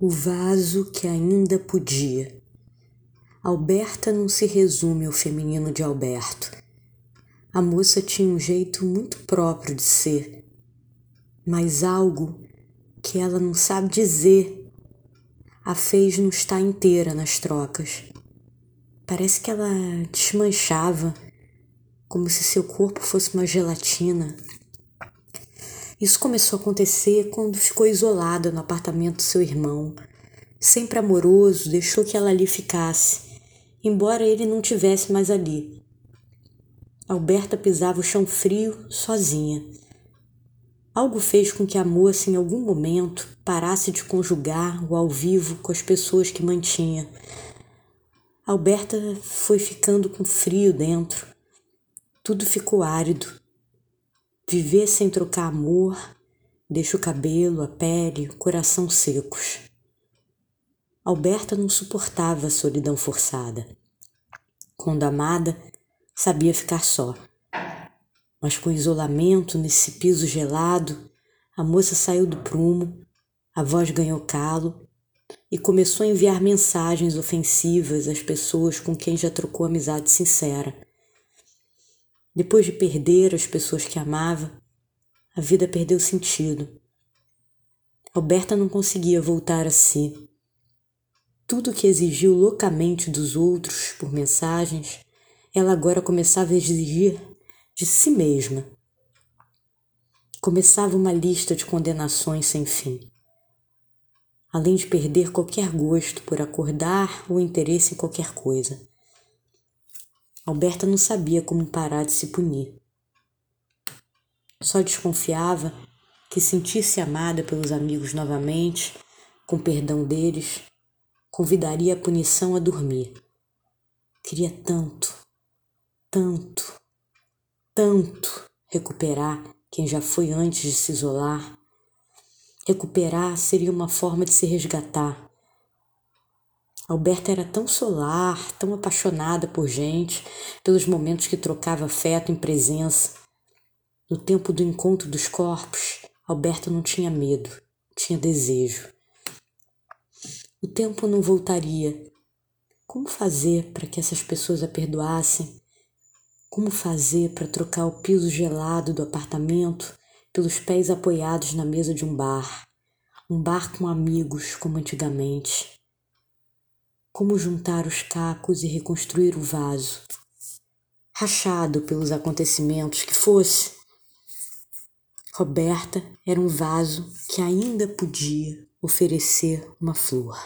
O vaso que ainda podia. Alberta não se resume ao feminino de Alberto. A moça tinha um jeito muito próprio de ser, mas algo que ela não sabe dizer a fez não estar inteira nas trocas. Parece que ela desmanchava, como se seu corpo fosse uma gelatina. Isso começou a acontecer quando ficou isolada no apartamento do seu irmão. Sempre amoroso, deixou que ela ali ficasse, embora ele não tivesse mais ali. Alberta pisava o chão frio sozinha. Algo fez com que a moça, em algum momento, parasse de conjugar o ao vivo com as pessoas que mantinha. Alberta foi ficando com frio dentro. Tudo ficou árido. Viver sem trocar amor deixa o cabelo, a pele, o coração secos. Alberta não suportava a solidão forçada. Quando amada, sabia ficar só. Mas com isolamento nesse piso gelado, a moça saiu do prumo, a voz ganhou calo e começou a enviar mensagens ofensivas às pessoas com quem já trocou amizade sincera. Depois de perder as pessoas que amava, a vida perdeu sentido. Alberta não conseguia voltar a si. Tudo que exigiu loucamente dos outros por mensagens, ela agora começava a exigir de si mesma. Começava uma lista de condenações sem fim. Além de perder qualquer gosto por acordar ou interesse em qualquer coisa. Alberta não sabia como parar de se punir. Só desconfiava que sentisse amada pelos amigos novamente, com perdão deles, convidaria a punição a dormir. Queria tanto, tanto, tanto recuperar quem já foi antes de se isolar. Recuperar seria uma forma de se resgatar, Alberta era tão solar, tão apaixonada por gente, pelos momentos que trocava afeto em presença. No tempo do encontro dos corpos, Alberta não tinha medo, tinha desejo. O tempo não voltaria. Como fazer para que essas pessoas a perdoassem? Como fazer para trocar o piso gelado do apartamento pelos pés apoiados na mesa de um bar? Um bar com amigos, como antigamente. Como juntar os cacos e reconstruir o vaso, rachado pelos acontecimentos que fosse. Roberta era um vaso que ainda podia oferecer uma flor.